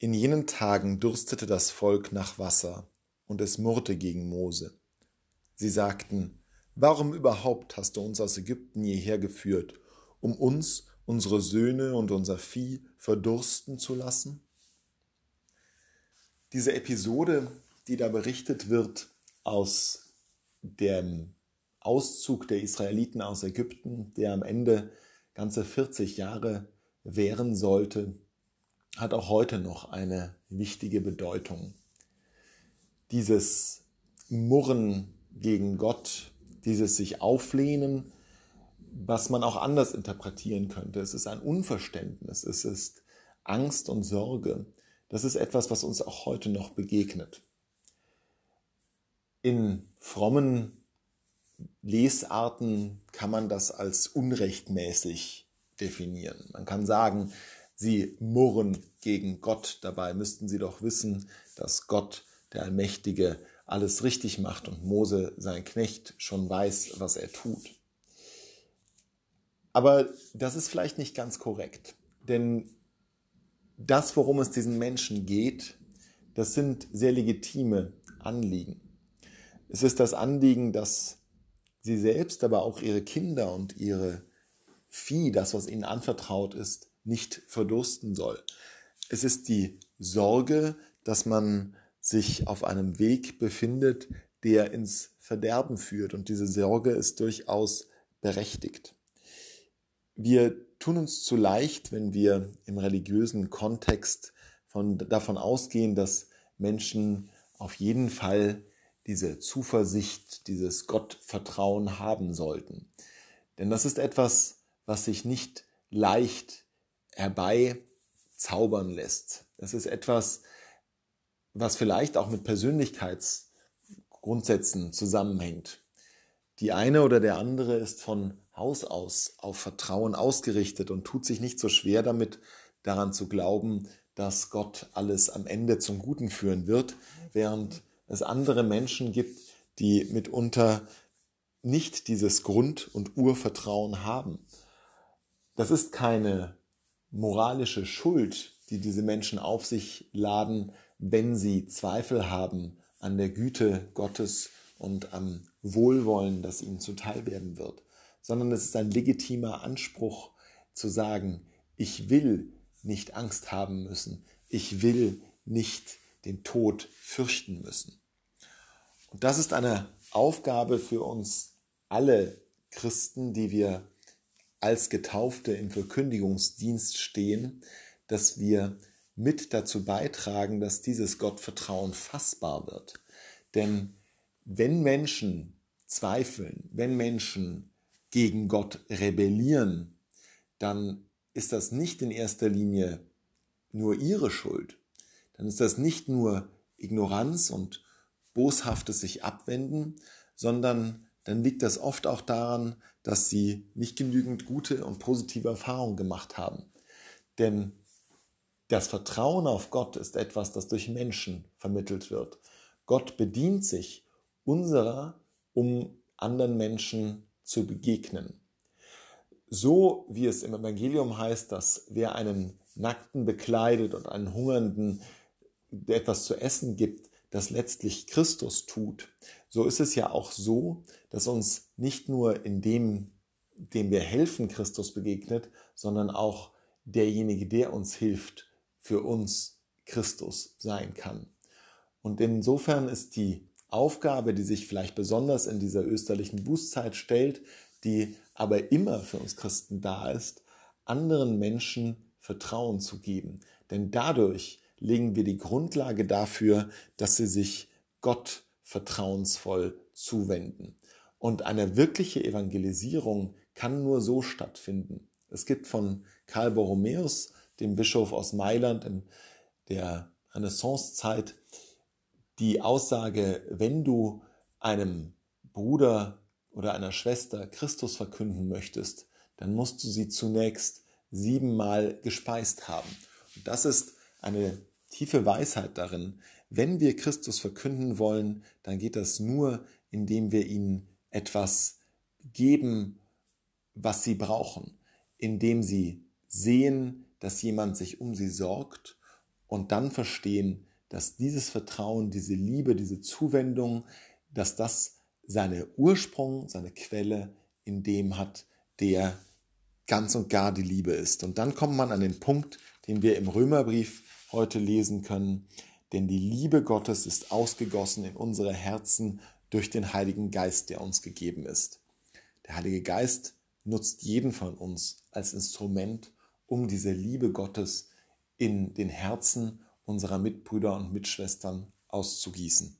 In jenen Tagen durstete das Volk nach Wasser, und es murrte gegen Mose. Sie sagten, Warum überhaupt hast du uns aus Ägypten hierher geführt, um uns, unsere Söhne und unser Vieh verdursten zu lassen? Diese Episode, die da berichtet wird aus dem Auszug der Israeliten aus Ägypten, der am Ende ganze 40 Jahre währen sollte, hat auch heute noch eine wichtige Bedeutung. Dieses Murren gegen Gott, dieses sich auflehnen, was man auch anders interpretieren könnte. Es ist ein Unverständnis, es ist Angst und Sorge. Das ist etwas, was uns auch heute noch begegnet. In frommen Lesarten kann man das als unrechtmäßig definieren. Man kann sagen, sie murren gegen Gott. Dabei müssten sie doch wissen, dass Gott, der Allmächtige, alles richtig macht und Mose, sein Knecht, schon weiß, was er tut. Aber das ist vielleicht nicht ganz korrekt, denn das, worum es diesen Menschen geht, das sind sehr legitime Anliegen. Es ist das Anliegen, dass sie selbst, aber auch ihre Kinder und ihre Vieh, das, was ihnen anvertraut ist, nicht verdursten soll. Es ist die Sorge, dass man sich auf einem Weg befindet, der ins Verderben führt. Und diese Sorge ist durchaus berechtigt. Wir tun uns zu leicht, wenn wir im religiösen Kontext von, davon ausgehen, dass Menschen auf jeden Fall diese Zuversicht, dieses Gottvertrauen haben sollten. Denn das ist etwas, was sich nicht leicht herbeizaubern lässt. Das ist etwas, was vielleicht auch mit Persönlichkeitsgrundsätzen zusammenhängt. Die eine oder der andere ist von Haus aus auf Vertrauen ausgerichtet und tut sich nicht so schwer damit, daran zu glauben, dass Gott alles am Ende zum Guten führen wird, während es andere Menschen gibt, die mitunter nicht dieses Grund- und Urvertrauen haben. Das ist keine moralische Schuld, die diese Menschen auf sich laden, wenn sie Zweifel haben an der Güte Gottes und am Wohlwollen, das ihnen zuteil werden wird, sondern es ist ein legitimer Anspruch zu sagen, ich will nicht Angst haben müssen, ich will nicht den Tod fürchten müssen. Und das ist eine Aufgabe für uns alle Christen, die wir als Getaufte im Verkündigungsdienst stehen, dass wir mit dazu beitragen, dass dieses Gottvertrauen fassbar wird. Denn wenn Menschen zweifeln, wenn Menschen gegen Gott rebellieren, dann ist das nicht in erster Linie nur ihre Schuld. Dann ist das nicht nur Ignoranz und boshaftes sich abwenden, sondern dann liegt das oft auch daran, dass sie nicht genügend gute und positive Erfahrungen gemacht haben. Denn das Vertrauen auf Gott ist etwas, das durch Menschen vermittelt wird. Gott bedient sich unserer, um anderen Menschen zu begegnen. So wie es im Evangelium heißt, dass wer einen Nackten bekleidet und einen Hungernden etwas zu essen gibt, das letztlich Christus tut, so ist es ja auch so, dass uns nicht nur in dem, dem wir helfen, Christus begegnet, sondern auch derjenige, der uns hilft, für uns Christus sein kann. Und insofern ist die Aufgabe, die sich vielleicht besonders in dieser österlichen Bußzeit stellt, die aber immer für uns Christen da ist, anderen Menschen Vertrauen zu geben. Denn dadurch legen wir die Grundlage dafür, dass sie sich Gott vertrauensvoll zuwenden. Und eine wirkliche Evangelisierung kann nur so stattfinden. Es gibt von Karl Borromäus dem Bischof aus Mailand in der Renaissancezeit die Aussage, wenn du einem Bruder oder einer Schwester Christus verkünden möchtest, dann musst du sie zunächst siebenmal gespeist haben. Und das ist eine tiefe Weisheit darin. Wenn wir Christus verkünden wollen, dann geht das nur, indem wir ihnen etwas geben, was sie brauchen, indem sie sehen, dass jemand sich um sie sorgt und dann verstehen, dass dieses Vertrauen, diese Liebe, diese Zuwendung, dass das seine Ursprung, seine Quelle in dem hat, der ganz und gar die Liebe ist. Und dann kommt man an den Punkt, den wir im Römerbrief heute lesen können, denn die Liebe Gottes ist ausgegossen in unsere Herzen durch den Heiligen Geist, der uns gegeben ist. Der Heilige Geist nutzt jeden von uns als Instrument, um diese Liebe Gottes in den Herzen unserer Mitbrüder und Mitschwestern auszugießen.